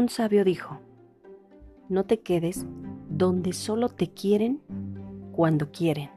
Un sabio dijo, no te quedes donde solo te quieren cuando quieren.